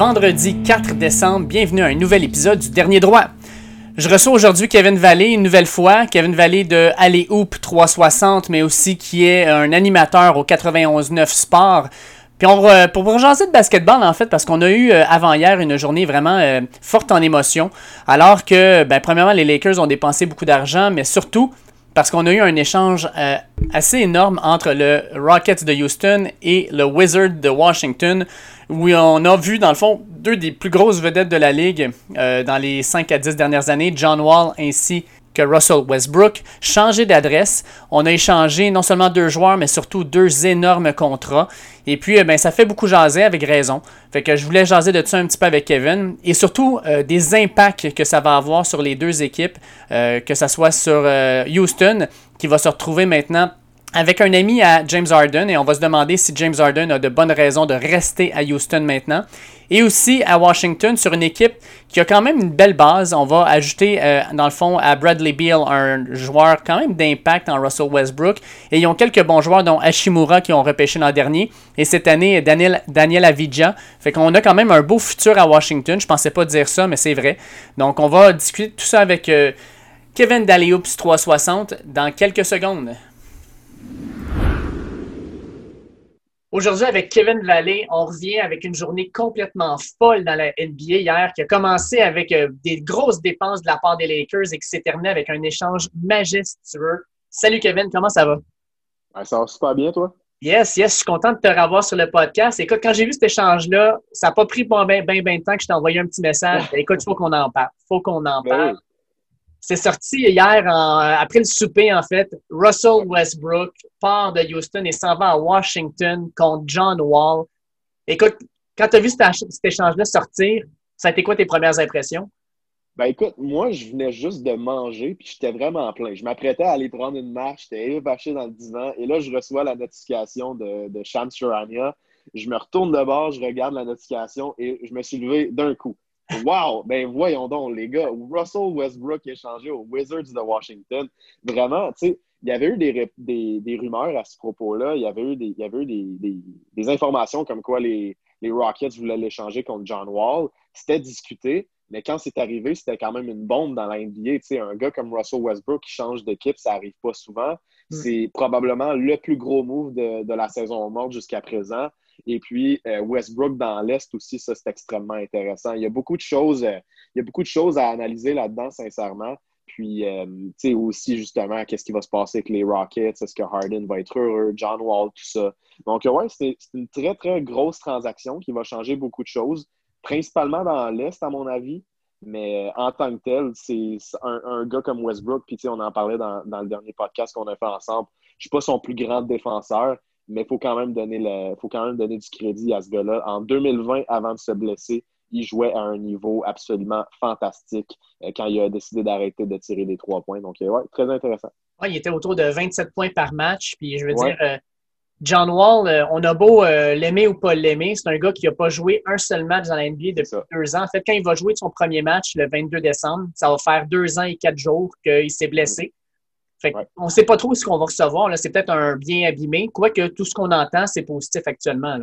vendredi 4 décembre. Bienvenue à un nouvel épisode du Dernier Droit. Je reçois aujourd'hui Kevin Vallée une nouvelle fois. Kevin Vallée de Alley Hoop 360, mais aussi qui est un animateur au 91.9 Sport. Puis on pour vous jaser de basketball, en fait, parce qu'on a eu euh, avant-hier une journée vraiment euh, forte en émotion, alors que, ben, premièrement, les Lakers ont dépensé beaucoup d'argent, mais surtout, parce qu'on a eu un échange euh, assez énorme entre le Rockets de Houston et le Wizard de Washington, où on a vu, dans le fond, deux des plus grosses vedettes de la ligue euh, dans les 5 à 10 dernières années, John Wall ainsi que Russell Westbrook, changer d'adresse. On a échangé non seulement deux joueurs, mais surtout deux énormes contrats. Et puis, eh ben, ça fait beaucoup jaser avec raison. Fait que je voulais jaser de ça un petit peu avec Kevin. Et surtout, euh, des impacts que ça va avoir sur les deux équipes, euh, que ce soit sur euh, Houston, qui va se retrouver maintenant avec un ami à James Harden et on va se demander si James Harden a de bonnes raisons de rester à Houston maintenant. Et aussi à Washington sur une équipe qui a quand même une belle base. On va ajouter euh, dans le fond à Bradley Beal un joueur quand même d'impact en Russell Westbrook. Et ils ont quelques bons joueurs dont Hashimura qui ont repêché l'an dernier. Et cette année Daniel, Daniel Avidja. Fait qu'on a quand même un beau futur à Washington. Je pensais pas dire ça, mais c'est vrai. Donc on va discuter tout ça avec euh, Kevin Dalioups 360 dans quelques secondes. Aujourd'hui, avec Kevin Vallée, on revient avec une journée complètement folle dans la NBA hier, qui a commencé avec euh, des grosses dépenses de la part des Lakers et qui s'est terminée avec un échange majestueux. Salut Kevin, comment ça va? ça va super bien, toi? Yes, yes, je suis content de te revoir sur le podcast. Écoute, quand j'ai vu cet échange-là, ça n'a pas pris bien ben, ben, de temps que je t'ai envoyé un petit message. Écoute, il faut qu'on en parle. Il faut qu'on en ben parle. C'est sorti hier, après le souper, en fait. Russell Westbrook part de Houston et s'en va à Washington contre John Wall. Écoute, quand tu as vu cet, échange-là sortir, ça a été quoi tes premières impressions? Ben écoute, moi, je venais juste de manger, puis j'étais vraiment plein. Je m'apprêtais à aller prendre une marche, j'étais évaché dans le divan, et là, je reçois la notification de, de Shams Je me retourne de bord, je regarde la notification, et je me suis levé d'un coup. Wow! Ben voyons donc, les gars. Russell Westbrook est changé aux Wizards de Washington. Vraiment, tu sais, il y avait eu des, des, des, rumeurs à ce propos-là. Il y avait eu, des, il y avait eu des, des informations comme quoi les, les Rockets voulaient l'échanger contre John Wall. C'était discuté, mais quand c'est arrivé, c'était quand même une bombe dans la NBA. Tu sais, un gars comme Russell Westbrook qui change d'équipe, ça n'arrive pas souvent. Mm. C'est probablement le plus gros move de, de la saison morte jusqu'à présent. Et puis euh, Westbrook dans l'Est aussi, ça, c'est extrêmement intéressant. Il y a beaucoup de choses, euh, il y a beaucoup de choses à analyser là-dedans, sincèrement. Puis, euh, tu sais, aussi, justement, qu'est-ce qui va se passer avec les Rockets? Est-ce que Harden va être heureux? John Wall, tout ça. Donc, ouais, c'est une très, très grosse transaction qui va changer beaucoup de choses, principalement dans l'Est, à mon avis. Mais en tant que tel, c'est un, gars comme Westbrook, puis on en parlait dans, dans le dernier podcast qu'on a fait ensemble. Je ne suis pas son plus grand défenseur, mais il faut quand même donner le, faut quand même donner du crédit à ce gars-là. En 2020, avant de se blesser, il jouait à un niveau absolument fantastique euh, quand il a décidé d'arrêter de tirer des trois points. Donc, euh, ouais, très intéressant. Ouais, il était autour de 27 points par match. Puis, je veux dire, euh, John Wall, on a beau l'aimer ou pas l'aimer, c'est un gars qui n'a pas joué un seul match dans la NBA depuis deux ans. En fait, quand il va jouer son premier match le 22 décembre, ça va faire deux ans et quatre jours qu'il s'est blessé. On ne sait pas trop ce qu'on va recevoir. C'est peut-être un bien abîmé. Quoique tout ce qu'on entend, c'est positif actuellement.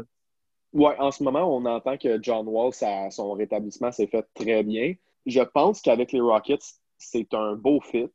Oui, en ce moment, on entend que John Wall, son rétablissement s'est fait très bien. Je pense qu'avec les Rockets, c'est un beau fit.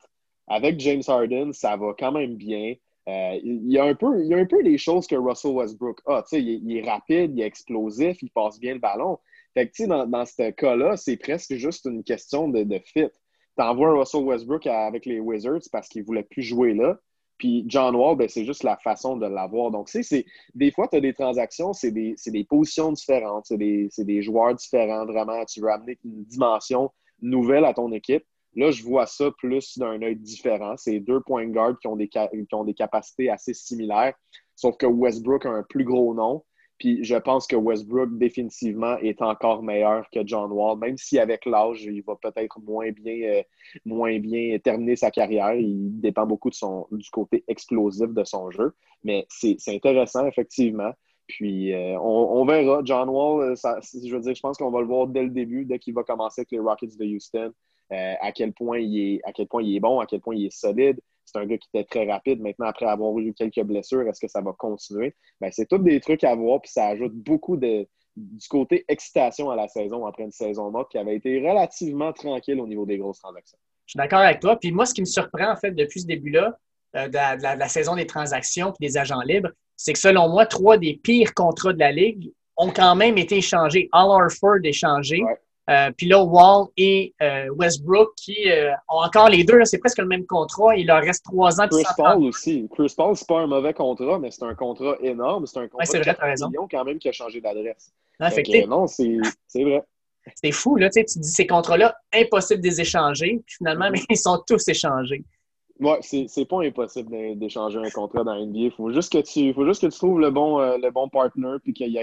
Avec James Harden, ça va quand même bien. Euh, il, y a un peu, il y a un peu les choses que Russell Westbrook a. Il, est rapide, il est explosif, il passe bien le ballon. Fait que, dans, dans ce cas-là, c'est presque juste une question de, de fit t'envoies Russell Westbrook avec les Wizards parce qu'il ne voulait plus jouer là. Puis John Wall, ben, c'est juste la façon de l'avoir. Donc, tu sais, des fois, tu as des transactions, c'est des, des, positions différentes, c'est des, des, joueurs différents. Vraiment, tu veux amener une dimension nouvelle à ton équipe. Là, je vois ça plus d'un œil différent. C'est deux points de garde qui ont, des, qui ont des capacités assez similaires, sauf que Westbrook a un plus gros nom. Puis je pense que Westbrook, définitivement, est encore meilleur que John Wall, même si avec l'âge, il va peut-être moins bien, euh, moins bien terminer sa carrière. Il dépend beaucoup de son, du côté explosif de son jeu. Mais c'est intéressant, effectivement. Puis euh, on, verra. John Wall, euh, je veux dire, je pense qu'on va le voir dès le début, dès qu'il va commencer avec les Rockets de Houston, à, quel point il est, à quel point il est bon, à quel point il est solide. C'est un gars qui était très rapide. Maintenant, après avoir eu quelques blessures, est-ce que ça va continuer? Ben, c'est tous des trucs à voir, puis ça ajoute beaucoup de. du côté excitation à la saison après une saison morte qui avait été relativement tranquille au niveau des grosses transactions. Je suis d'accord avec toi. Puis moi, ce qui me surprend, en fait, depuis ce début-là, euh, de, la, saison des transactions et des agents libres, c'est que selon moi, trois des pires contrats de la Ligue ont quand même été échangés. All Orford échangé. Euh, puis là, Wall et euh, Westbrook qui ont encore les deux, c'est presque le même contrat. Il leur reste trois ans. Chris Paul aussi. Chris Paul, c'est pas un mauvais contrat, mais c'est un contrat énorme. C'est un contrat ouais, de 4 millions quand même qui a changé d'adresse. non, c'est vrai. C'est fou, là. Tu, dis ces contrats-là, impossible de les échanger. Puis finalement, mais ils sont tous échangés. Ouais, c'est pas impossible d'échanger un contrat dans NBA. Il faut juste que tu faut juste que tu trouves le bon, euh, le bon partner puis qu'il y,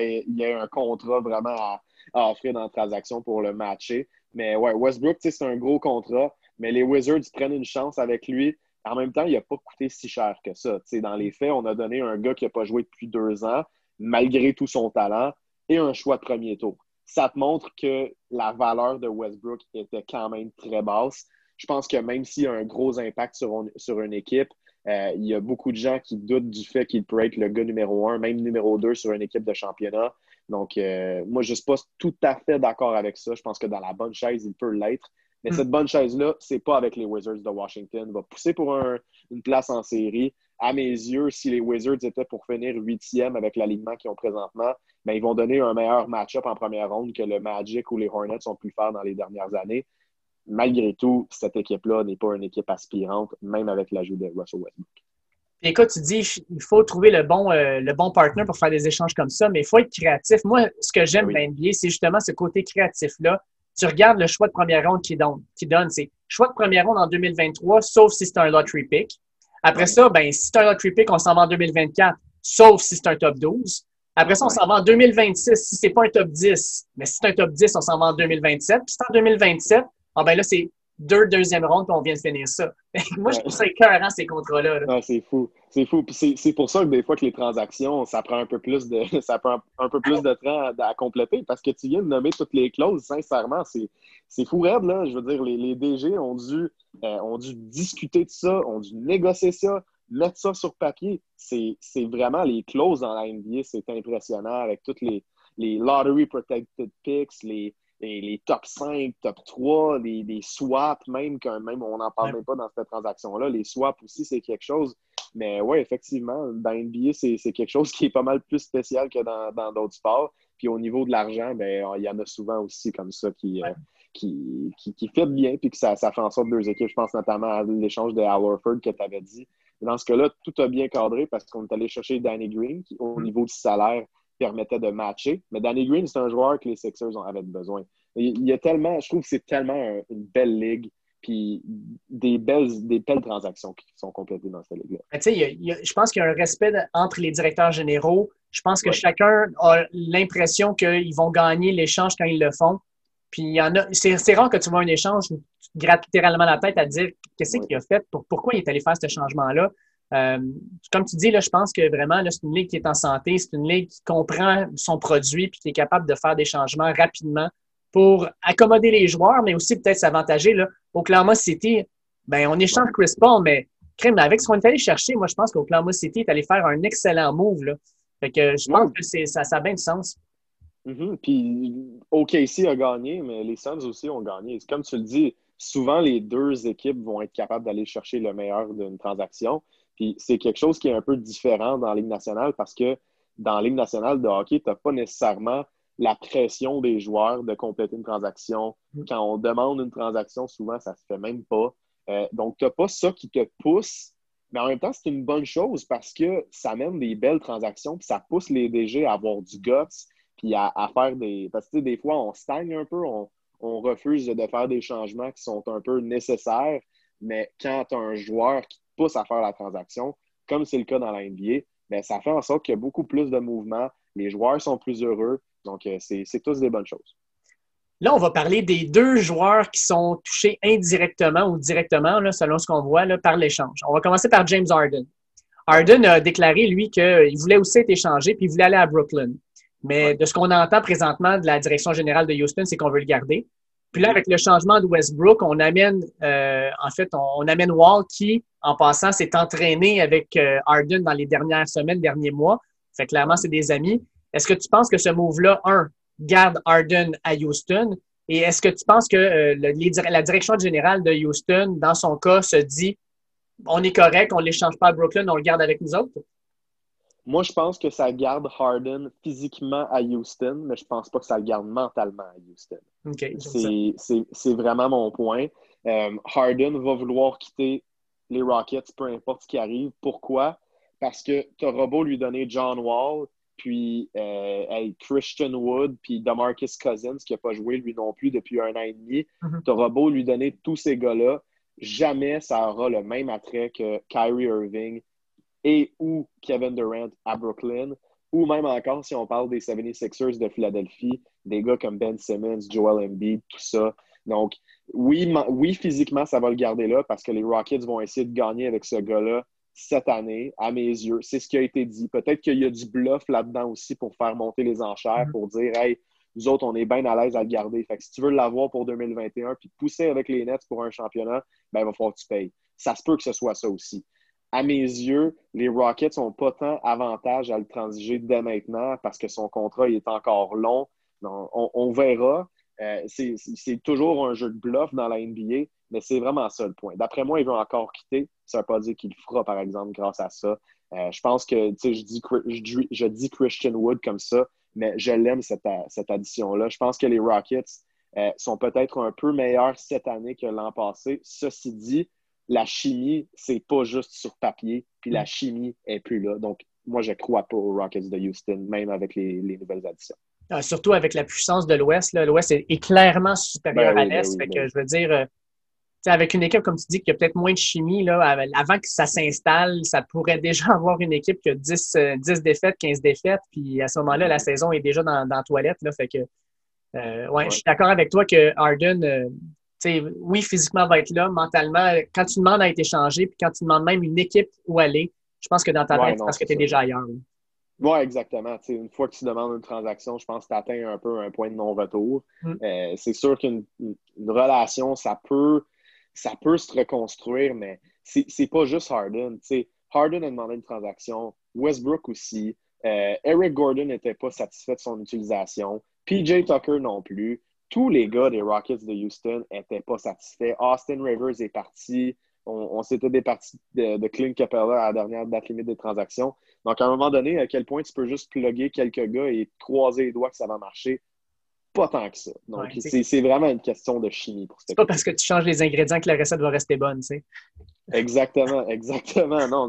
ait un contrat vraiment à, offrir dans la transaction pour le matcher. Mais ouais, Westbrook, c'est un gros contrat, mais les Wizards prennent une chance avec lui. En même temps, il n'a pas coûté si cher que ça. dans les faits, on a donné un gars qui n'a pas joué depuis deux ans, malgré tout son talent, et un choix de premier tour. Ça te montre que la valeur de Westbrook était quand même très basse je pense que même s'il a un gros impact sur, sur une équipe, euh, il y a beaucoup de gens qui doutent du fait qu'il pourrait être le gars numéro un, même numéro deux sur une équipe de championnat. Donc, euh, moi, je ne suis pas tout à fait d'accord avec ça. Je pense que dans la bonne chaise, il peut l'être. Mais hmm. cette bonne chaise-là, ce n'est pas avec les Wizards de Washington. Il va pousser pour une place en série. À mes yeux, si les Wizards étaient pour finir huitième avec l'alignement qu'ils ont présentement, ben, ils vont donner un meilleur match-up en première ronde que le Magic ou les Hornets ont pu faire dans les dernières années malgré tout, cette équipe-là n'est pas une équipe aspirante, même avec l'ajout de Russell Westbrook. Écoute, tu dis il faut trouver le bon, euh, le bon partner pour faire des échanges comme ça, mais il faut être créatif. Moi, ce que j'aime bien NBA, c'est justement ce côté créatif-là. Tu regardes le choix de première ronde qui donne, qui donne c'est choix de première ronde en 2023, sauf si c'est un lottery pick. Après ça, ben, si c'est un lottery pick, on s'en va en 2024, sauf si c'est un top 12. Après ça, on s'en va en 2026 si c'est pas un top 10. Mais si c'est un top 10, on s'en va en 2027. Puis c'est en 2027, ah ben là, c'est deux deuxième ronde, puis on vient de finir ça. Moi, je trouve ça écœurant, ces contrats-là. C'est fou. C'est fou. c'est pour ça que des fois que les transactions, ça prend un peu plus de ça prend un peu plus de temps à, compléter parce que tu viens de nommer toutes les clauses, sincèrement, c'est fou raide, là. Je veux dire, les, les DG ont dû, euh, ont dû discuter de ça, ont dû négocier ça, mettre ça sur papier. C'est vraiment les clauses dans la NBA, c'est impressionnant avec toutes les, les lottery protected picks, les les, top 5, top 3, les, swaps, même, quand même, on n'en parle même pas dans cette transaction-là. Les swaps aussi, c'est quelque chose. Mais oui, effectivement, dans NBA, c'est quelque chose qui est pas mal plus spécial que dans d'autres sports. Puis au niveau de l'argent, ben, il y en a souvent aussi comme ça qui, euh, qui, qui, fait bien, puis que ça, ça fait en sorte deux équipes. Je pense notamment à l'échange de Howard que tu avais dit. Dans ce cas-là, tout a bien cadré parce qu'on est allé chercher Danny Green, qui, au mm. niveau du salaire, permettait de matcher. Mais Danny Green, c'est un joueur que les Sixers avaient besoin. Il y a tellement, je trouve que c'est tellement une belle ligue, puis des belles, des belles transactions qui sont complétées dans cette ligue-là. je pense qu'il y a un respect entre les directeurs généraux. Je pense que chacun a l'impression qu'ils vont gagner l'échange quand ils le font. Puis il y en a, c'est rare que tu vois un échange où tu te grattes littéralement la tête à dire qu'est-ce qu'il a fait, pourquoi il est allé faire ce changement-là? Euh, comme tu dis, là, je pense que vraiment, c'est une ligue qui est en santé, c'est une ligue qui comprend son produit et qui est capable de faire des changements rapidement pour accommoder les joueurs, mais aussi peut-être s'avantager. Oklahoma City, ben, on échange Chris Paul, mais crème, avec ce qu'on est allé chercher, moi, je pense qu'Oklahoma City est allé faire un excellent move. Là. Fait que je pense que ça, ça a bien du sens. Mm-hmm. Puis OKC a gagné, mais les Suns aussi ont gagné. Comme tu le dis, souvent les deux équipes vont être capables d'aller chercher le meilleur d'une transaction. Puis c'est quelque chose qui est un peu différent dans la Ligue nationale parce que dans la Ligue nationale de hockey, tu n'as pas nécessairement la pression des joueurs de compléter une transaction. Mm. Quand on demande une transaction, souvent, ça ne se fait même pas. Euh, donc, tu n'as pas ça qui te pousse. Mais en même temps, c'est une bonne chose parce que ça mène des belles transactions, puis ça pousse les DG à avoir du guts, puis à, faire des. Parce que des fois, on stagne un peu, on, on, refuse de faire des changements qui sont un peu nécessaires. Mais quand tu as un joueur qui pousse à faire la transaction, comme c'est le cas dans la NBA, bien, ça fait en sorte qu'il y a beaucoup plus de mouvements, les joueurs sont plus heureux. Donc, euh, c'est tous des bonnes choses. Là, on va parler des deux joueurs qui sont touchés indirectement ou directement, selon ce qu'on voit, là, par l'échange. On va commencer par James Harden. Harden a déclaré, lui, qu'il voulait aussi être échangé puis il voulait aller à Brooklyn. Mais de ce qu'on entend présentement de la direction générale de Houston, c'est qu'on veut le garder. Puis là, avec le changement de Westbrook, on amène, euh, en fait, on, amène Wall qui, en passant, s'est entraîné avec euh, Harden dans les dernières semaines, derniers mois. Fait clairement, c'est des amis. Est-ce que tu penses que ce move-là, un, garde Harden à Houston? Et est-ce que tu penses que euh, la direction générale de Houston, dans son cas, se dit on est correct, on ne l'échange pas à Brooklyn, on le garde avec nous autres? Moi, je pense que ça garde Harden physiquement à Houston, mais je ne pense pas que ça le garde mentalement à Houston. c'est vraiment mon point. Euh, Harden va vouloir quitter les Rockets, peu importe ce qui arrive. Pourquoi? Parce que tu auras beau lui donner John Wall, puis euh, Christian Wood, puis DeMarcus Cousins, qui n'a pas joué lui non plus depuis un an et demi. Mm-hmm. Tu auras beau lui donner tous ces gars-là, jamais ça aura le même attrait que Kyrie Irving et ou Kevin Durant à Brooklyn, ou même encore si on parle des 76ers de Philadelphie, des gars comme Ben Simmons, Joel Embiid, tout ça. Donc, oui, oui, physiquement, ça va le garder là parce que les Rockets vont essayer de gagner avec ce gars-là cette année, à mes yeux. C'est ce qui a été dit. Peut-être qu'il y a du bluff là-dedans aussi pour faire monter les enchères, mm-hmm. pour dire, hey, nous autres, on est bien à l'aise à le garder. Fait que si tu veux l'avoir pour 2021 puis pousser avec les Nets pour un championnat, ben, il va falloir que tu payes. Ça se peut que ce soit ça aussi. À mes yeux, les Rockets n'ont pas tant avantage à le transiger dès maintenant parce que son contrat est encore long. on, verra. Euh, c'est toujours un jeu de bluff dans la NBA, mais c'est vraiment ça le point. D'après moi, il veut encore quitter. Ça ne veut pas dire qu'il fera, par exemple, grâce à ça. Euh, je pense que, je dis, je, dis Christian Wood comme ça, mais je l'aime, cette, cette addition-là. Je pense que les Rockets euh, sont peut-être un peu meilleurs cette année que l'an passé. Ceci dit, la chimie, c'est pas juste sur papier, puis la chimie est plus là. Donc, moi, je crois pas aux Rockets de Houston, même avec les, nouvelles additions. Ah, surtout avec la puissance de l'Ouest. L'Ouest est, clairement supérieur ben à l'Est. Ben que je veux dire, euh, avec une équipe, comme tu dis, qui a peut-être moins de chimie, là, avant que ça s'installe, ça pourrait déjà avoir une équipe qui a 10, 10 euh, défaites, 15 défaites, puis à ce moment-là, la saison est déjà dans, la toilette. Là, fait que, euh, ouais, je suis d'accord avec toi que Harden, euh, oui, physiquement va être là, mentalement, quand tu demandes à être échangé, puis quand tu demandes même une équipe où aller, je pense que dans ta tête, c'est parce que tu es déjà ailleurs. Oui, exactement. une fois que tu demandes une transaction, je pense que tu atteins un peu un point de non-retour. Mm. c'est sûr qu'une relation, ça peut ça peut se reconstruire, mais c'est pas juste Harden. Harden a demandé une transaction, Westbrook aussi. Euh, Eric Gordon n'était pas satisfait de son utilisation. PJ Tucker non plus. Tous les gars des Rockets de Houston n'étaient pas satisfaits. Austin Rivers est parti. On, s'était départi de, de Clint Capella à la dernière date limite des transactions. Donc, à un moment donné, à quel point tu peux juste plugger quelques gars et croiser les doigts que ça va marcher? Pas tant que ça. Donc, c'est vraiment une question de chimie pour C'est pas parce que tu changes les ingrédients que la recette va rester bonne, tu sais. Exactement, exactement. Non,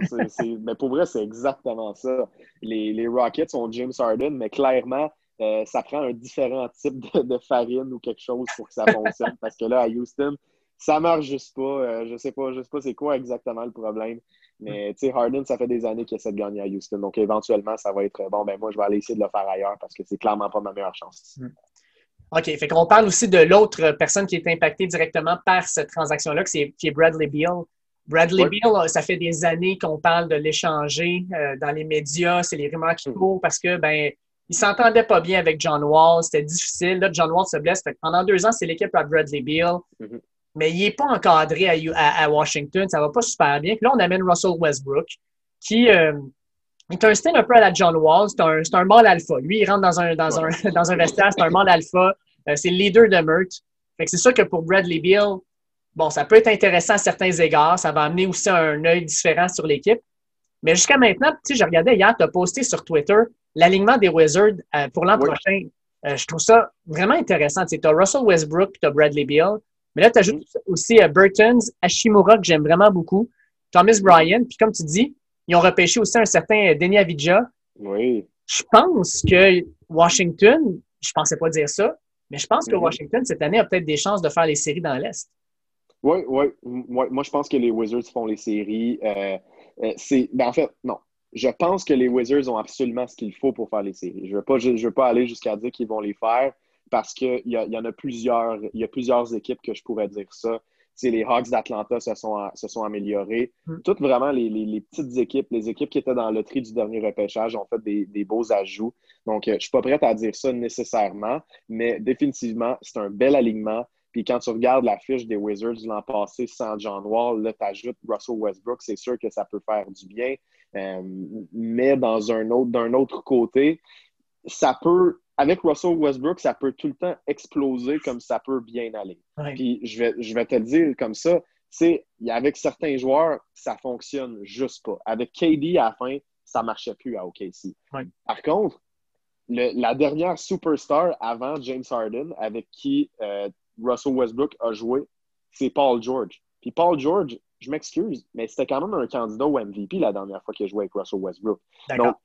mais pour vrai, c'est exactement ça. Les, les, Rockets ont James Harden, mais clairement, euh, ça prend un différent type de, farine ou quelque chose pour que ça fonctionne. parce que là, à Houston, ça marche juste pas. Euh, je sais pas, je sais pas c'est quoi exactement le problème. Mais tu sais, Harden, ça fait des années qu'il essaie de gagner à Houston. Donc éventuellement, ça va être bon, ben moi, je vais aller essayer de le faire ailleurs parce que c'est clairement pas ma meilleure chance. Mm. OK. Fait qu'on parle aussi de l'autre personne qui est impactée directement par cette transaction-là, qui est Bradley Beal. Bradley Beal, ça fait des années qu'on parle de l'échanger euh, dans les médias. C'est les rumeurs qui hmm. courent parce que, ben, il s'entendait pas bien avec John Wall. C'était difficile. Là, John Wall se blesse. pendant deux ans, c'est l'équipe à Bradley Beal. Hmm. Mais il n'est pas encadré à, Washington. Ça va pas super bien. Puis là, on amène Russell Westbrook, qui, euh, c'est un style un peu à la John Wall. C'est un, un mâle alpha. Lui, il rentre dans un, dans un, dans un vestiaire, c'est un mâle alpha. Euh, c'est le leader de Mert. c'est sûr que pour Bradley Beal, bon, ça peut être intéressant à certains égards. Ça va amener aussi un œil différent sur l'équipe. Mais jusqu'à maintenant, tu sais, je regardais hier, tu as posté sur Twitter l'alignement des Wizards euh, pour l'an prochain. Euh, je trouve ça vraiment intéressant. Tu as Russell Westbrook tu as Bradley Beal. Mais là, tu ajoutes mm. aussi Burton's, Hashimura, que j'aime vraiment beaucoup, Thomas Bryan. Puis comme tu dis, ils ont repêché aussi un certain Denis Avidja. Oui. Je pense que Washington, je pensais pas dire ça, mais je pense que mhm. Washington, cette année, a peut-être des chances de faire les séries dans l'Est. Oui, oui. Moi, je pense que les Wizards font les séries. Euh, euh, c'est, ben, en fait, non. Je pense que les Wizards ont absolument ce qu'il faut pour faire les séries. Je ne veux, pas, je, veux pas aller jusqu'à dire qu'ils vont les faire parce qu'il y, y en a plusieurs, il y a plusieurs équipes que je pourrais dire ça les Hawks d'Atlanta se sont, se sont améliorés. Mm. Toutes vraiment les, petites équipes, les équipes qui étaient dans le tri du dernier repêchage ont fait des, beaux ajouts. Donc, euh, je ne suis pas prête à dire ça nécessairement, mais définitivement, c'est un bel alignement. Puis quand tu regardes la fiche des Wizards l'an passé sans John Wall, là, tu ajoutes Russell Westbrook, c'est sûr que ça peut faire du bien. Euh, mais dans un autre, d'un autre côté, ça peut avec Russell Westbrook, ça peut tout le temps exploser comme ça peut bien aller. Puis je vais, je vais te le dire comme ça, c'est avec certains joueurs, ça fonctionne juste pas. Avec KD à la fin, ça marchait plus à OKC. Par contre, la dernière superstar avant James Harden, avec qui euh, Russell Westbrook a joué, c'est Paul George. Puis Paul George, je m'excuse, mais c'était quand même un candidat au MVP la dernière fois qu'il a joué avec Russell Westbrook. Donc,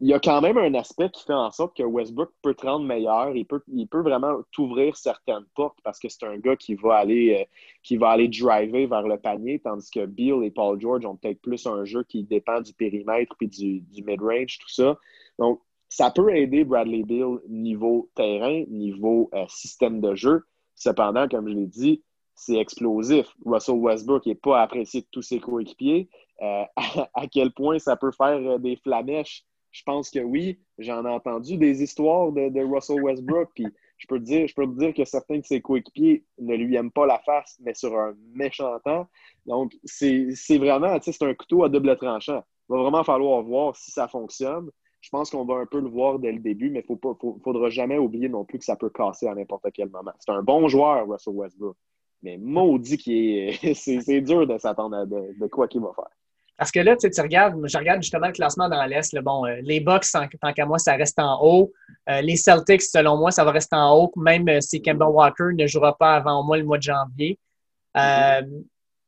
il y a quand même un aspect qui fait en sorte que Westbrook peut te rendre meilleur. Il peut, il peut vraiment t'ouvrir certaines portes parce que c'est un gars qui va aller euh, qui va aller driver vers le panier, tandis que Bill et Paul George ont peut-être plus un jeu qui dépend du périmètre puis du, du mid-range, tout ça. Donc, ça peut aider Bradley Bill niveau terrain, niveau euh, système de jeu. Cependant, comme je l'ai dit, c'est explosif. Russell Westbrook n'est pas apprécié de tous ses coéquipiers. Euh, à, quel point ça peut faire des flamèches? Je pense que oui, j'en ai entendu des histoires de, Russell Westbrook, je peux, te dire, que certains de ses coéquipiers ne lui aiment pas la face, mais sur un méchant temps. Donc, c'est vraiment, c'est un couteau à double tranchant. Il va vraiment falloir voir si ça fonctionne. Je pense qu'on va un peu le voir dès le début, mais il ne faudra jamais oublier non plus que ça peut casser à n'importe quel moment. C'est un bon joueur, Russell Westbrook, mais maudit qui est. c'est dur de s'attendre à de quoi qu'il va faire. Parce que là, tu regardes, je regarde justement le classement dans l'Est. Bon, euh, les Bucks, tant, qu'à moi, ça reste en haut. Euh, les Celtics, selon moi, ça va rester en haut, même euh, si Kemba Walker ne jouera pas avant au moins le mois de janvier.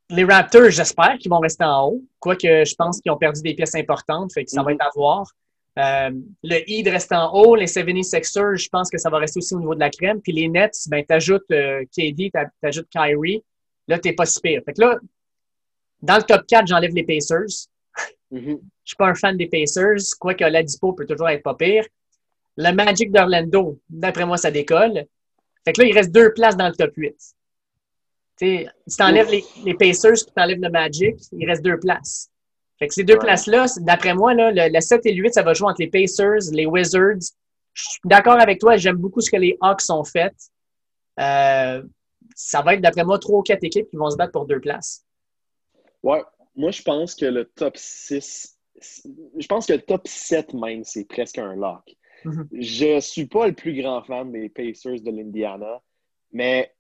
les Raptors, j'espère qu'ils vont rester en haut, quoique je pense qu'ils ont perdu des pièces importantes, fait que ça va être à voir. Le Heat reste en haut. Les 76ers, je pense que ça va rester aussi au niveau de la crème. Puis les Nets, ben, tu ajoutes KD, tu ajoutes Kyrie. Là, tu n'es pas si pire. Fait que là, dans le top 4, j'enlève les Pacers. Je ne Je suis pas un fan des Pacers, quoique la dispo peut toujours être pas pire. Le Magic d'Orlando, d'après moi, ça décolle. Fait que là, il reste deux places dans le top 8. si tu enlèves les, les, Pacers tu enlèves le Magic, il reste deux places. Fait que ces deux places-là, d'après moi, là, le, 7 et le 8, ça va jouer entre les Pacers, les Wizards. Je suis d'accord avec toi, j'aime beaucoup ce que les Hawks ont fait. Euh, ça va être, d'après moi, trois ou quatre équipes qui vont se battre pour deux places. Ouais, moi, je pense que le top 6, je pense que le top 7 même, c'est presque un lock. Mm-hmm. Je ne suis pas le plus grand fan des Pacers de l'Indiana, mais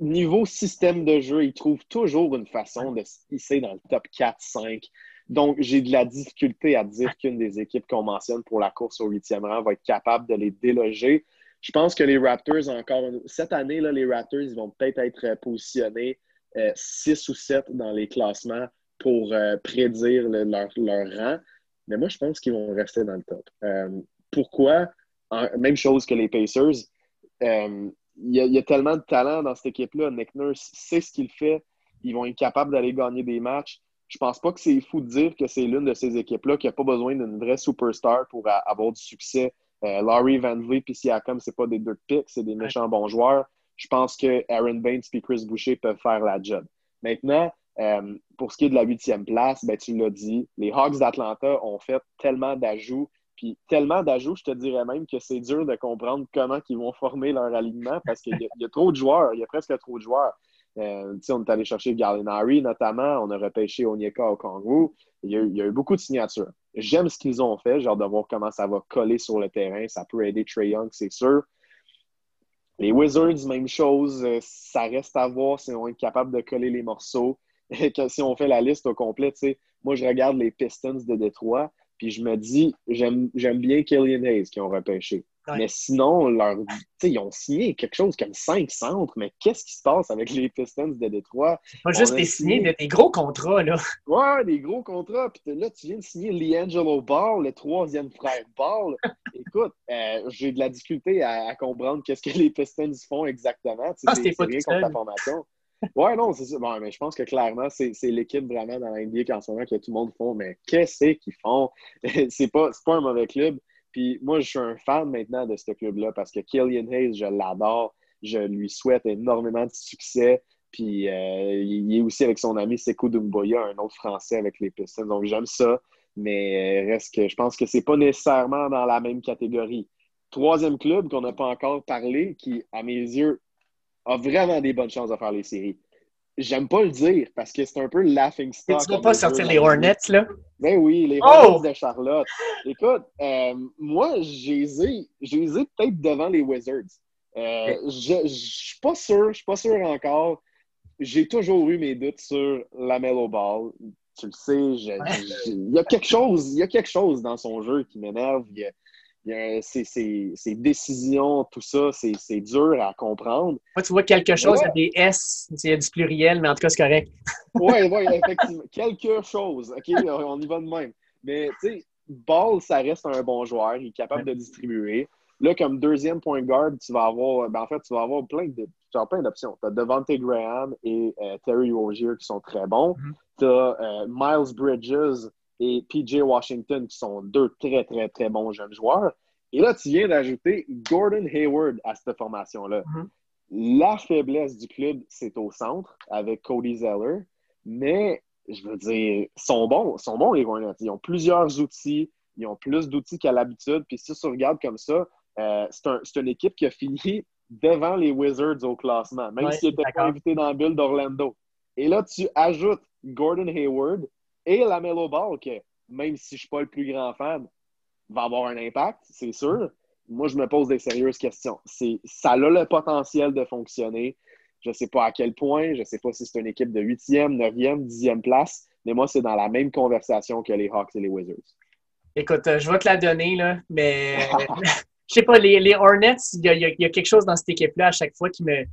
niveau système de jeu, ils trouvent toujours une façon de se hisser dans le top 4-5. Donc, j'ai de la difficulté à dire qu'une des équipes qu'on mentionne pour la course au huitième rang va être capable de les déloger. Je pense que les Raptors, encore cette année, là, les Raptors, ils vont peut-être être positionnés 6 euh, ou 7 dans les classements pour euh, prédire leur, rang. Mais moi, je pense qu'ils vont rester dans le top. Euh, pourquoi? même chose que les Pacers. Il y, a tellement de talent dans cette équipe-là. Nick Nurse sait ce qu'il fait. Ils vont être capables d'aller gagner des matchs. Je pense pas que c'est fou de dire que c'est l'une de ces équipes-là qui n'a pas besoin d'une vraie superstar pour avoir du succès. Laurie Van Vliet et Siakam, c'est pas des deux picks, c'est des méchants bons joueurs je pense que Aaron Baines et Chris Boucher peuvent faire la job. Maintenant, euh, pour ce qui est de la huitième place, ben, tu l'as dit, les Hawks d'Atlanta ont fait tellement d'ajouts, puis tellement d'ajouts, je te dirais même que c'est dur de comprendre comment ils vont former leur alignement parce qu'il y, a trop de joueurs, il y a presque trop de joueurs. Euh, on est allé chercher Gallinari notamment, on a repêché Onyeka au Congo. Il y, a, eu beaucoup de signatures. J'aime ce qu'ils ont fait, genre de voir comment ça va coller sur le terrain. Ça peut aider Trey Young, c'est sûr. Les Wizards, même chose. Euh, ça reste à voir si on être capable de coller les morceaux. si on fait la liste au complet, moi, je regarde les Pistons de Détroit, puis je me dis, j'aime bien Killian Hayes qui ont repêché. Mais sinon, leur, ils ont signé quelque chose comme cinq centres, mais qu'est-ce qui se passe avec les Pistons de Détroit? Pas juste des signés, des gros contrats, là. Ouais, des gros contrats. Puis là, tu viens de signer Liangelo Ball, le troisième frère Ball. Écoute, euh, j'ai de la difficulté à, comprendre qu'est-ce que les Pistons font exactement. Ah, c'est rien contre la formation. Ouais, non, c'est ça. Bon, mais je pense que clairement, c'est l'équipe vraiment dans l'NBA qu'en ce moment que tout le monde font. Mais qu'est-ce qu'ils font? c'est pas, pas un mauvais club. Puis moi, je suis un fan maintenant de ce club-là parce que Killian Hayes, je l'adore. Je lui souhaite énormément de succès. Puis euh, il est aussi avec son ami Sekou Dumboya, un autre Français avec les Pistons. Donc j'aime ça. Mais euh, reste que je pense que c'est pas nécessairement dans la même catégorie. Troisième club qu'on n'a pas encore parlé, qui, à mes yeux, a vraiment des bonnes chances de faire les séries. J'aime pas le dire parce que c'est un peu laughing stock. tu vas pas sortir les Hornets, là? Ben oui, les Hornets de Charlotte. Écoute, euh, moi, j'ai peut-être devant les Wizards. Euh, je ne suis pas sûr, je suis pas sûr encore. J'ai toujours eu mes doutes sur la Mellow Ball. Tu le sais, il y a quelque chose, il y a quelque chose dans son jeu qui m'énerve. Ses, décisions, tout ça, c'est dur à comprendre. Moi, tu vois quelque chose, il y a des S, il y a du pluriel, mais en tout cas, c'est correct. oui, oui, effectivement. quelque chose. OK, on y va de même. Mais, tu sais, Ball, ça reste un bon joueur. Il est capable de distribuer. Là, comme deuxième point guard, tu vas avoir, ben en fait, tu vas avoir plein de, plein d'options. Tu as Devante Graham et euh, Terry Rozier qui sont très bons. Mm-hmm. Tu as euh, Miles Bridges et PJ Washington qui sont deux très, très, très bons jeunes joueurs. Et là, tu viens d'ajouter Gordon Hayward à cette formation-là. Mm-hmm. La faiblesse du club, c'est au centre avec Cody Zeller. Mais, je veux dire, sont bons, sont bons les Hornets. Ils ont plusieurs outils. Ils ont plus d'outils qu'à l'habitude. Puis si tu regardes comme ça, euh, c'est une équipe qui a fini devant les Wizards au classement, même s'ils n'étaient pas invités dans la bulle d'Orlando. Et là, tu ajoutes Gordon Hayward et la Melo Ball, que même si je ne suis pas le plus grand fan, va avoir un impact, c'est sûr. Moi, je me pose des sérieuses questions. Ça a le potentiel de fonctionner. Je ne sais pas à quel point, je ne sais pas si c'est une équipe de 8e, 9e, 10e place, mais moi, c'est dans la même conversation que les Hawks et les Wizards. Écoute, euh, je vais te la donner, là, mais je sais pas, les, les Hornets, il y, a, quelque chose dans cette équipe-là à chaque fois qui me,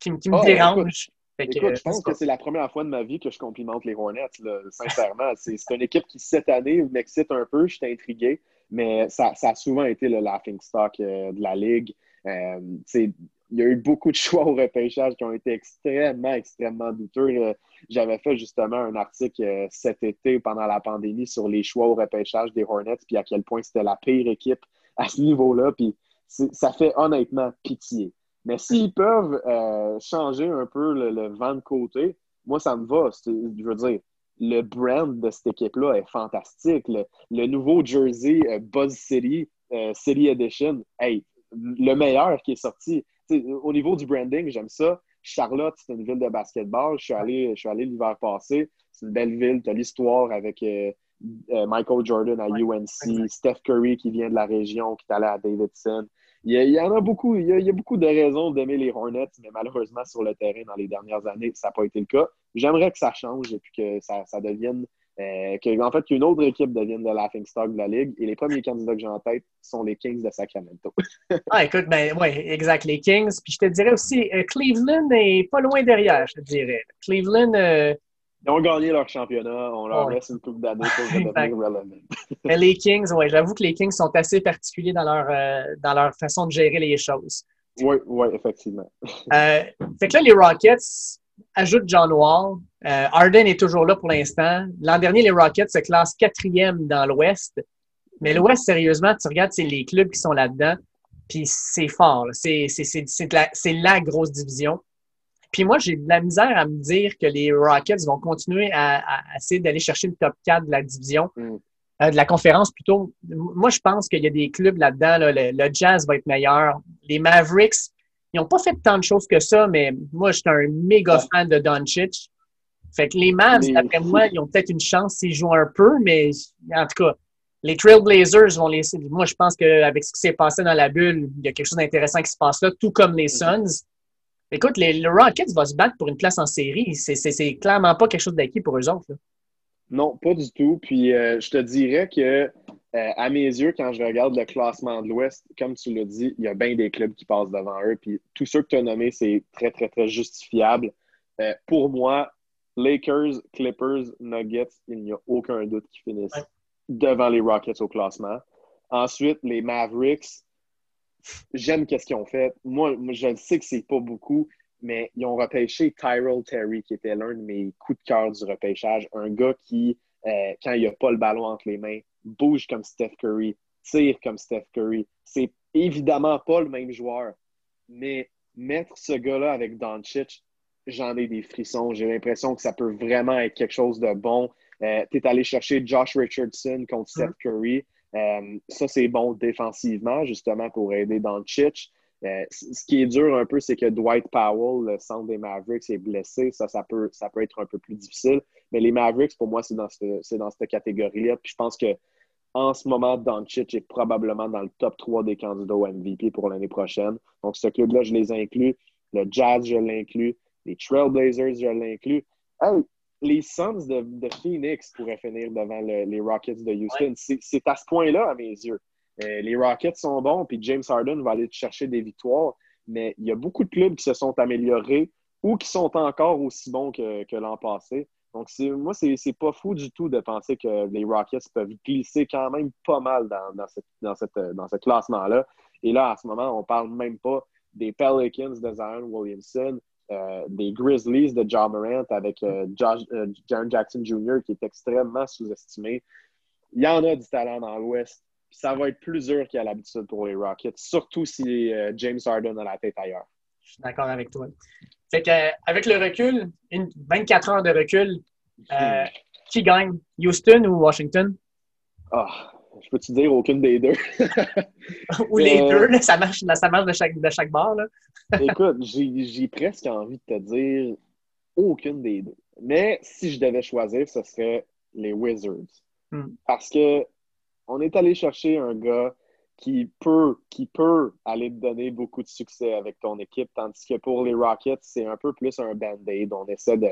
qui, me ah, dérange. Écoute, je pense que c'est la première fois de ma vie que je complimente les Hornets, sincèrement. c'est une équipe qui, cette année, m'excite un peu. Je suis intrigué, mais ça, a souvent été le laughing stock euh, de la Ligue. Euh, il y a eu beaucoup de choix au repêchage qui ont été extrêmement, extrêmement douteux. Euh, j'avais fait justement un article cet été pendant la pandémie sur les choix au repêchage des Hornets, puis à quel point c'était la pire équipe à ce niveau-là. Puis ça fait honnêtement pitié. Mais s'ils peuvent euh, changer un peu le, vent de côté, moi, ça me va. Je veux dire, le brand de cette équipe-là est fantastique. Le, nouveau jersey euh, Buzz City, euh, City Edition, hey, le meilleur qui est sorti. au niveau du branding, j'aime ça. Charlotte, c'est une ville de basketball. Je suis allé, allé l'hiver passé. C'est une belle ville. Tu as l'histoire avec euh, Michael Jordan à UNC, Steph Curry qui vient de la région, qui est allé à Davidson. Il y, en a beaucoup. Il y a, beaucoup de raisons d'aimer les Hornets, mais malheureusement, sur le terrain, dans les dernières années, ça n'a pas été le cas. J'aimerais que ça change et puis que ça, devienne. Euh, que, en fait, qu'une autre équipe devienne le laughing stock de la Ligue. Et les premiers candidats que j'ai en tête sont les Kings de Sacramento. ah, écoute, ben oui, exact, les Kings. Puis je te dirais aussi, euh, Cleveland est pas loin derrière, je te dirais. Cleveland, ils ont gagné leur championnat. On leur laisse une coupe d'années pour devenir relevant. Mais les Kings, oui, j'avoue que les Kings sont assez particuliers dans leur, euh, dans leur façon de gérer les choses. Oui, oui, effectivement. Euh, fait que là, les Rockets ajoutent John Wall. Euh, Arden est toujours là pour l'instant. L'an dernier, les Rockets se classent quatrième dans l'Ouest. Mais l'Ouest, sérieusement, tu regardes, c'est les clubs qui sont là-dedans. Puis c'est fort. C'est la, la grosse division. Puis moi, j'ai de la misère à me dire que les Rockets vont continuer à, essayer d'aller chercher le top 4 de la division, mm. euh, de la conférence plutôt. Moi, je pense qu'il y a des clubs là-dedans. le, Jazz va être meilleur. Les Mavericks, ils n'ont pas fait tant de choses que ça, mais moi, je suis un méga fan de Doncic. Fait que les Mavs, d'après moi, ils ont peut-être une chance s'ils jouent un peu, mais en tout cas, les Trailblazers vont laisser. Moi, je pense qu'avec ce qui s'est passé dans la bulle, il y a quelque chose d'intéressant qui se passe là, tout comme les mm-hmm. Suns. Écoute, les, Rockets vont se battre pour une place en série. C'est clairement pas quelque chose d'acquis pour eux autres. Non, pas du tout. Puis euh, je te dirais que, euh, à mes yeux, quand je regarde le classement de l'Ouest, comme tu l'as dit, il y a bien des clubs qui passent devant eux. Puis tous ceux que tu as nommés, c'est très, très, très justifiable. Euh, pour moi, Lakers, Clippers, Nuggets, il n'y a aucun doute qu'ils finissent devant les Rockets au classement. Ensuite, les Mavericks, j'aime qu'est-ce qu'ils ont fait. Moi, je sais que c'est pas beaucoup, mais ils ont repêché Tyrell Terry, qui était l'un de mes coups de cœur du repêchage. Un gars qui, euh, quand il n'a pas le ballon entre les mains, bouge comme Steph Curry, tire comme Steph Curry. C'est évidemment pas le même joueur, mais mettre ce gars-là avec Doncic, j'en ai des frissons. J'ai l'impression que ça peut vraiment être quelque chose de bon. Euh, tu es allé chercher Josh Richardson contre Steph mm-hmm. Curry. Euh, ça, c'est bon défensivement, justement, pour aider dans le chitch. Euh, ce qui est dur un peu, c'est que Dwight Powell, le centre des Mavericks, est blessé. Ça, ça peut, ça peut être un peu plus difficile. Mais les Mavericks, pour moi, c'est dans, cette, cette catégorie-là. Puis je pense que en ce moment, Doncic est probablement dans le top 3 des candidats au MVP pour l'année prochaine. Donc, ce club-là, je les inclus. Le Jazz, je l'inclus. Les Trailblazers, je l'inclus. Les Suns de, Phoenix pourraient finir devant les Rockets de Houston. C'est à ce point-là, à mes yeux. Euh, les Rockets sont bons, puis James Harden va aller chercher des victoires, mais il y a beaucoup de clubs qui se sont améliorés ou qui sont encore aussi bons que l'an passé. Donc, moi, c'est pas fou du tout de penser que les Rockets peuvent glisser quand même pas mal dans, dans, ce classement-là. Et là, à ce moment, on parle même pas des Pelicans de Zion Williamson, euh, des Grizzlies de John Morant avec euh, euh, John Jackson Jr. qui est extrêmement sous-estimé. Il y en a du talent dans l'Ouest. Ça va être plus dur qu'à l'habitude pour les Rockets, surtout si James Harden a la tête ailleurs. Je suis d'accord avec toi. Fait avec le recul, une 24 heures de recul, euh, qui gagne? Houston ou Washington? Ah, je peux te dire aucune des deux? ou les euh, deux, ça marche, ça marche de chaque, de chaque bord. Écoute, j'ai presque envie de te dire aucune des deux. Mais si je devais choisir, ce serait les Wizards. Hmm. Parce que on est allé chercher un gars qui peut, qui peut aller te donner beaucoup de succès avec ton équipe, tandis que pour les Rockets, c'est un peu plus un band-aid. On essaie de,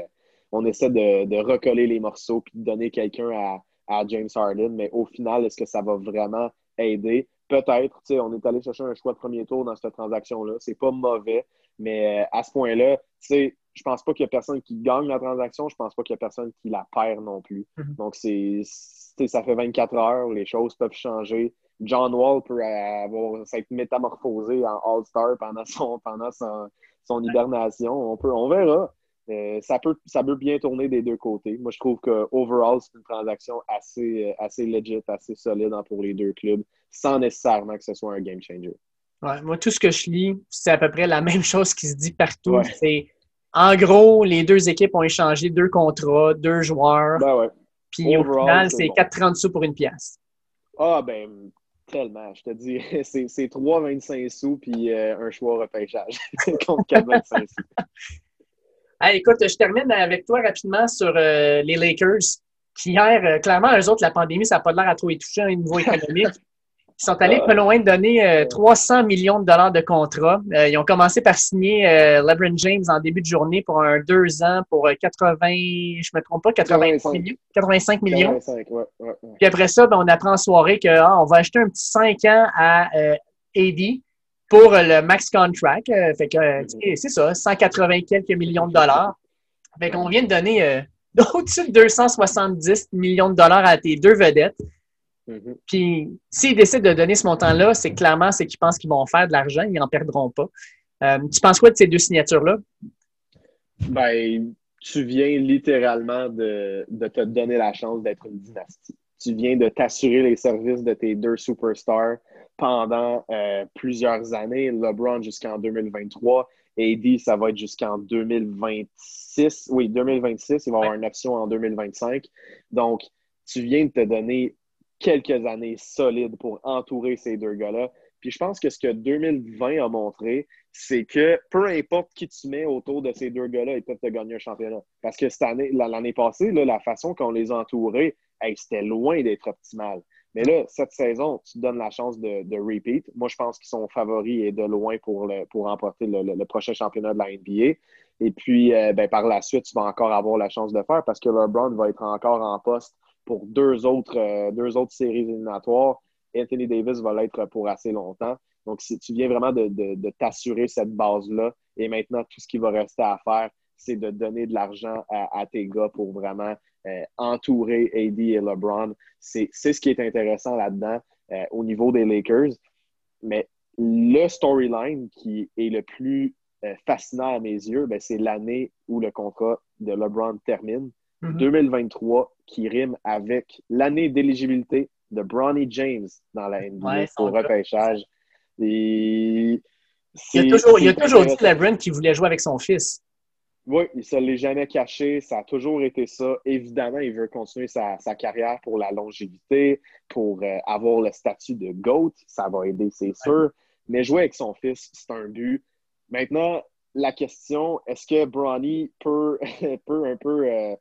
on essaie de, recoller les morceaux puis de donner quelqu'un à, James Harden, mais au final, est-ce que ça va vraiment aider? Peut-être, on est allé chercher un choix de premier tour dans cette transaction-là. C'est pas mauvais, mais euh, à ce point-là, tu je pense pas qu'il y a personne qui gagne la transaction, je pense pas qu'il y a personne qui la perd non plus. Mm-hmm. Donc, c'est, ça fait 24 heures, les choses peuvent changer. John Wall peut avoir s'être métamorphosé en All-Star pendant son pendant son, hibernation. On peut, on verra. Euh, ça, peut, ça peut bien tourner des deux côtés. Moi, je trouve que overall, c'est une transaction assez, euh, assez legit, assez solide hein, pour les deux clubs, sans nécessairement que ce soit un game changer. moi, tout ce que je lis, c'est à peu près la même chose qui se dit partout. C'est en gros, les deux équipes ont échangé deux contrats, deux joueurs. Ben Puis au final, c'est 4,30 sous pour une pièce. Ah, ben, tellement. Je te dis, c'est 3,25 sous puis euh, un choix repêchage contre 4,25 sous. écoute, je termine avec toi rapidement sur euh, les Lakers, qui hier, euh, clairement, eux autres, la pandémie, ça n'a pas l'air à trop y toucher au niveau économique. Ils sont allés pas loin de donner 300 euh, millions de dollars de contrat. ils ont commencé par signer LeBron James en début de journée pour un deux ans pour 80, je me trompe pas, 85 millions. 85 millions. Puis après ça, ben, on apprend en soirée qu'on ah, va acheter un petit 5 ans à AD pour le max contract. Euh, fait que, c'est ça, 180 quelques millions de dollars. Fait qu'on vient de donner euh, au-dessus de 270 millions de dollars à tes deux vedettes. Mm-hmm. Puis, s'ils décident de donner ce montant-là, c'est clairement c'est qu'ils pensent qu'ils vont faire de l'argent, ils n'en perdront pas. Euh, tu penses quoi de ces deux signatures-là? Ben, tu viens littéralement de, de te donner la chance d'être une dynastie. Tu viens de t'assurer les services de tes deux superstars pendant euh, plusieurs années. LeBron jusqu'en 2023. AD, ça va être jusqu'en 2026. Oui, 2026. Il va y avoir une option en 2025. Donc, tu viens de te donner quelques années solides pour entourer ces deux gars-là. Puis je pense que ce que 2020 a montré, c'est que peu importe qui tu mets autour de ces deux gars-là, ils peuvent te gagner un championnat. Parce que cette année, l'année passée, la façon qu'on les a entourés, c'était loin d'être optimal. Mais là, cette saison, tu te donnes la chance de, repeat. Moi, je pense qu'ils sont favoris et de loin pour, pour remporter le, prochain championnat de la NBA. Et puis, euh, ben, par la suite, tu vas encore avoir la chance de faire parce que LeBron va être encore en poste pour deux autres, euh, deux autres séries éliminatoires. Anthony Davis va l'être pour assez longtemps. Donc, si tu viens vraiment de, t'assurer cette base-là, et maintenant, tout ce qui va rester à faire, c'est de donner de l'argent à, tes gars pour vraiment euh, entourer AD et LeBron. C'est ce qui est intéressant là-dedans euh, au niveau des Lakers. Mais le storyline qui est le plus fascinant à mes yeux, ben, c'est l'année où le contrat de LeBron termine. 2023 mm-hmm. qui rime avec l'année d'éligibilité de Bronny James dans la NBA au repêchage. il a toujours, il a toujours dit LeBron qu'il voulait jouer avec son fils. Oui, il ne l'est jamais caché. Ça a toujours été ça. Évidemment, il veut continuer sa, carrière pour la longévité, pour euh, avoir le statut de GOAT. Ça va aider, c'est sûr. Mais jouer avec son fils, c'est un but. Maintenant, la question, est-ce que Bronny peut, peut un peu. Euh,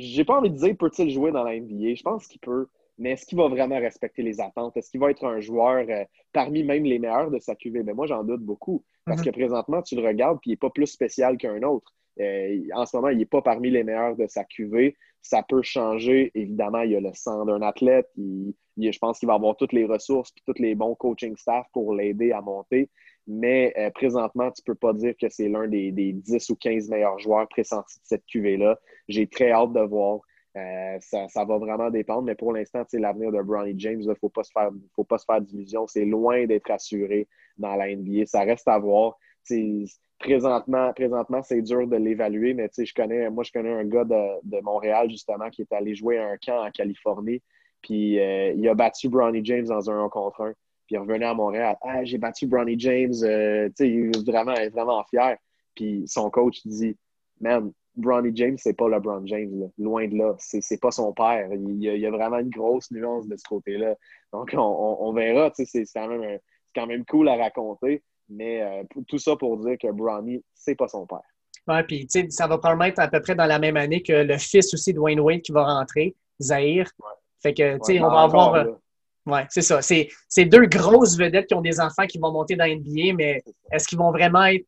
j'ai pas envie de dire peut-il jouer dans la NBA. Je pense qu'il peut. Mais est-ce qu'il va vraiment respecter les attentes? Est-ce qu'il va être un joueur euh, parmi même les meilleurs de sa QV? Mais moi, j'en doute beaucoup. Parce mhm. que présentement, tu le regardes, puis il n'est pas plus spécial qu'un autre. Euh, en ce moment, il n'est pas parmi les meilleurs de sa QV. Ça peut changer. Évidemment, il y a le sang d'un athlète. je pense qu'il va avoir toutes les ressources et tous les bons coaching staff pour l'aider à monter. Mais euh, présentement, tu ne peux pas dire que c'est l'un des, des, 10 ou 15 meilleurs joueurs pressentis de cette QV-là. J'ai très hâte de voir. Euh, ça, va vraiment dépendre, mais pour l'instant, l'avenir de Bronny James, il ne faut pas se faire, faut pas se faire d'illusions. C'est loin d'être assuré dans la NBA. Ça reste à voir. présentement, présentement c'est dur de l'évaluer, mais je connais, moi, je connais un gars de, Montréal, justement, qui est allé jouer un camp en Californie. Puis euh, il a battu Bronny James dans un 1 contre 1. Puis il revenait à Montréal. Ah, j'ai battu Bronny James. Euh, il est vraiment, vraiment fier. Puis son coach dit Man, Bronny James, c'est pas LeBron James, loin de là. C'est pas son père. Il y, a, vraiment une grosse nuance de ce côté-là. Donc, on, verra. C'est quand, même quand même cool à raconter. Mais euh, tout ça pour dire que Bronny, c'est pas son père. Oui, puis ça va permettre à peu près dans la même année que le fils aussi de Wayne Wade qui va rentrer, Zahir. Fait que, tu sais, on va avoir. Oui, c'est ça. C'est deux grosses vedettes qui ont des enfants qui vont monter dans NBA, mais est-ce qu'ils vont vraiment être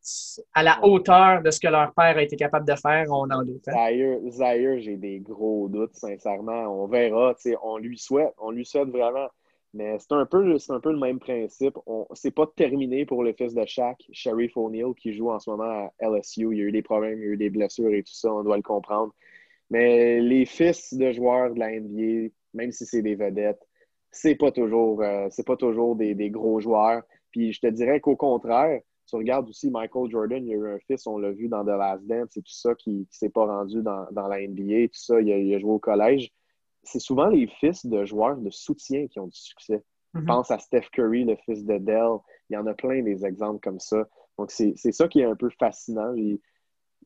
à la hauteur de ce que leur père a été capable de faire? On en doute. Hein? Zaire, j'ai des gros doutes, sincèrement. On verra. On lui souhaite. On lui souhaite vraiment. Mais c'est un, peu, un peu le même principe. C'est pas terminé pour le fils de Shaq, Sharif O'Neal, qui joue en ce moment à LSU. Il y a eu des problèmes, il y a eu des blessures et tout ça, on doit le comprendre. Mais les fils de joueurs de la NBA, même si c'est des vedettes, c'est pas toujours, euh, c'est pas toujours des, gros joueurs. Puis je te dirais qu'au contraire, tu regardes aussi Michael Jordan, il y a eu un fils, on l'a vu dans The Last Dance et tout ça, qui ne s'est pas rendu dans, la NBA, tout ça, il a, joué au collège. C'est souvent les fils de joueurs de soutien qui ont du succès. Je mm-hmm. pense à Steph Curry, le fils de Dell. Il y en a plein des exemples comme ça. Donc, c'est ça qui est un peu fascinant. Il,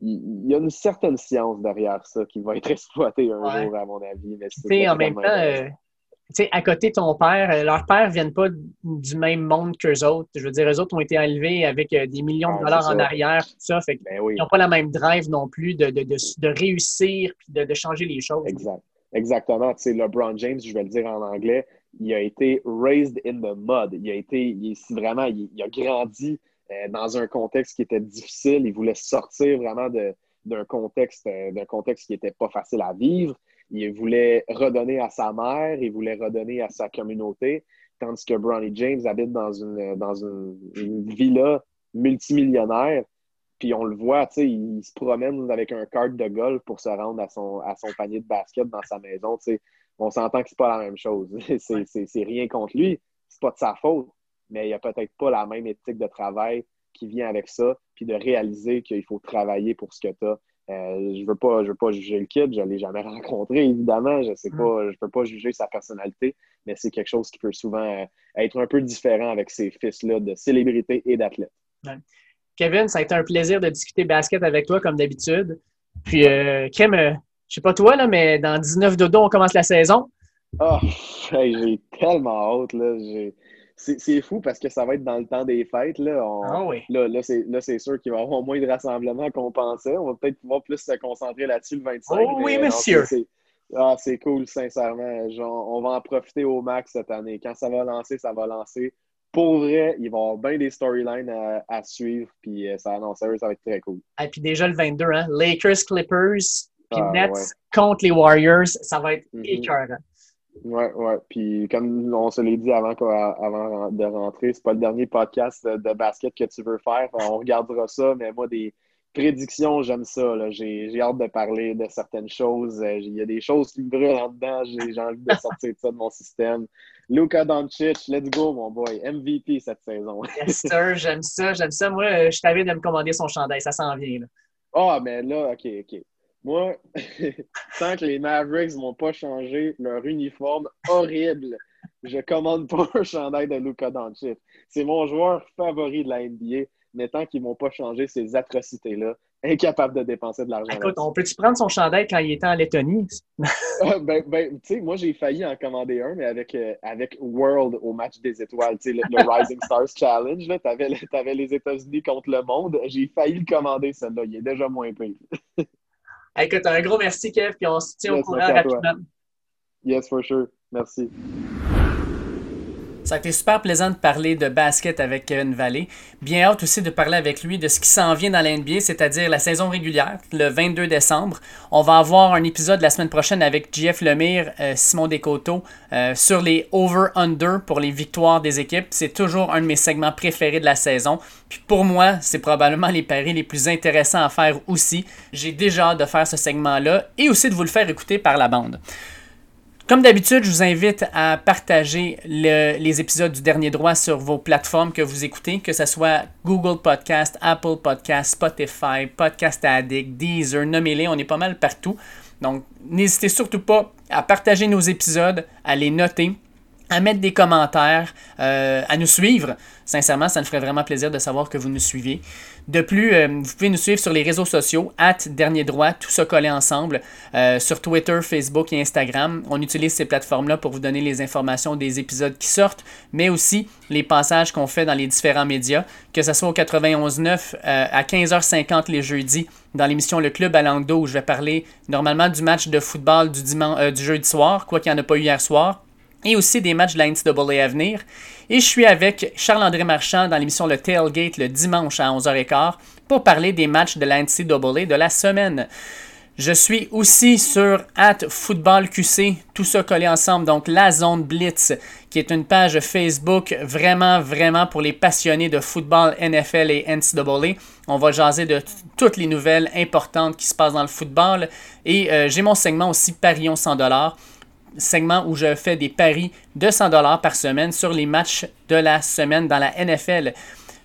y a une certaine science derrière ça qui va être exploitée un jour, à mon avis. Mais en même temps, sais, à côté de ton père, euh, leurs pères ne viennent pas du même monde qu'eux autres. Je veux dire, eux autres ont été élevés avec euh, des millions de dollars en arrière, tout ça. Fait ben Ils n'ont pas la même drive non plus de, de, de, réussir et de, changer les choses. Exact. Exactement. Tu sais, LeBron James, je vais le dire en anglais, il a été raised in the mud. Il a été, il, vraiment, il, a grandi euh, dans un contexte qui était difficile. Il voulait sortir vraiment d'un contexte, d'un contexte qui n'était pas facile à vivre il voulait redonner à sa mère, il voulait redonner à sa communauté, tandis que Bronny James habite dans une, dans une, villa multimillionnaire, puis on le voit, tu sais, il se promène avec un carte de golf pour se rendre à son, à son panier de basket dans sa maison, tu sais. On s'entend que c'est pas la même chose. c'est rien contre lui, c'est pas de sa faute, mais il n'y a peut-être pas la même éthique de travail qui vient avec ça, puis de réaliser qu'il faut travailler pour ce que tu as. Euh, je veux pas, je veux pas juger le kid, je ne l'ai jamais rencontré, évidemment. Je sais pas, je peux pas juger sa personnalité, mais c'est quelque chose qui peut souvent euh, être un peu différent avec ces fils-là de célébrités et d'athlètes. Kevin, ça a été un plaisir de discuter basket avec toi, comme d'habitude. Puis, euh, Kim, euh, je sais pas toi, là, mais dans 19 dodo, on commence la saison. Oh, j'ai tellement hâte. Là c'est fou parce que ça va être dans le temps des fêtes. Là, ah là, là c'est sûr qu'il va y avoir moins de rassemblements qu'on pensait. On va peut-être pouvoir plus se concentrer là-dessus le 25. Oh oui, monsieur! Ah, c'est cool, sincèrement. on va en profiter au max cette année. Quand ça va lancer, ça va lancer. Pour vrai, il va y avoir bien des storylines à, suivre. Puis euh, ça, non, ça va être très cool. Et puis déjà le 22, hein? Lakers, Clippers, puis ah, Nets contre les Warriors. Ça va être mm écœurant. Ouais, ouais. Puis comme on se l'est dit avant, avant de rentrer, c'est pas le dernier podcast de, basket que tu veux faire. On regardera ça, mais moi, des prédictions, j'aime ça. J'ai hâte de parler de certaines choses. Euh, il y a des choses qui me brûlent en dedans. J'ai envie de sortir de ça de mon système. Luka Doncic, let's go, mon boy. MVP cette saison. yes, sir. J'aime ça. J'aime ça. Moi, je t'avais de me commander son chandail. Ça s'en vient. Ah, mais là, OK, OK. Moi, tant que les Mavericks vont pas changer leur uniforme horrible, je commande pas un chandail de Luka Doncic. C'est mon joueur favori de la NBA, mais tant qu'ils vont pas changer ces atrocités-là, incapable de dépenser de l'argent. Écoute, on peut-tu prendre son chandail quand il était en Lettonie? ben, ben tu sais, moi, j'ai failli en commander un, mais avec, euh, avec World au match des étoiles, tu sais, le, Rising Stars Challenge, tu avais, avais, les États-Unis contre le monde. J'ai failli le commander, celui-là. Il est déjà moins payé. Écoute, un gros merci, Kev, puis on se tient au courant rapidement. Yes, for sure. Merci. Ça a été super plaisant de parler de basket avec Kevin Valley. Bien hâte aussi de parler avec lui de ce qui s'en vient dans l'NBA, c'est-à-dire la saison régulière, le 22 décembre. On va avoir un épisode la semaine prochaine avec JF Lemire, euh, Simon Descoteaux, euh, sur les over-under pour les victoires des équipes. C'est toujours un de mes segments préférés de la saison. Puis pour moi, c'est probablement les paris les plus intéressants à faire aussi. J'ai déjà hâte de faire ce segment-là et aussi de vous le faire écouter par la bande. Comme d'habitude, je vous invite à partager les épisodes du Dernier Droit sur vos plateformes que vous écoutez, que ce soit Google Podcast, Apple Podcast, Spotify, Podcast Addict, Deezer, nommez-les, on est pas mal partout. Donc, n'hésitez surtout pas à partager nos épisodes, à les noter, à mettre des commentaires, euh, à nous suivre. Sincèrement, ça nous ferait vraiment plaisir de savoir que vous nous suivez. De plus, euh, vous pouvez nous suivre sur les réseaux sociaux, at Dernier Droit, tout ça collé ensemble, euh, sur Twitter, Facebook et Instagram. On utilise ces plateformes-là pour vous donner les informations des épisodes qui sortent, mais aussi les passages qu'on fait dans les différents médias, que ce soit au 91.9 euh, à 15h50 les jeudis dans l'émission Le Club à langue où je vais parler normalement du match de football du, dimanche, du jeudi soir, quoi qu'il n'y en a pas eu hier soir et aussi des matchs de la NCAA à venir. Et je suis avec Charles-André Marchand dans l'émission Le Tailgate le dimanche à 11h15 pour parler des matchs de la NCAA de la semaine. Je suis aussi sur at Football QC, tout ça collé ensemble, donc la zone Blitz, qui est une page Facebook vraiment, vraiment pour les passionnés de football, NFL et NCAA. On va jaser de toutes les nouvelles importantes qui se passent dans le football. Et euh, j'ai mon segment aussi Parion 100$ segment où je fais des paris de 100 dollars par semaine sur les matchs de la semaine dans la NFL.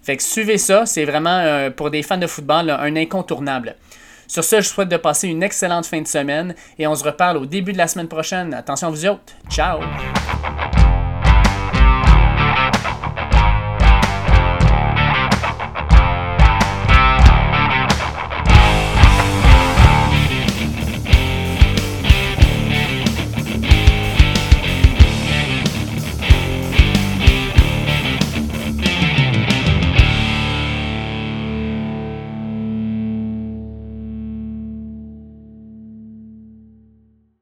Fait que suivez ça, c'est vraiment euh, pour des fans de football un incontournable. Sur ce, je souhaite de passer une excellente fin de semaine et on se reparle au début de la semaine prochaine. Attention vous autres. Ciao!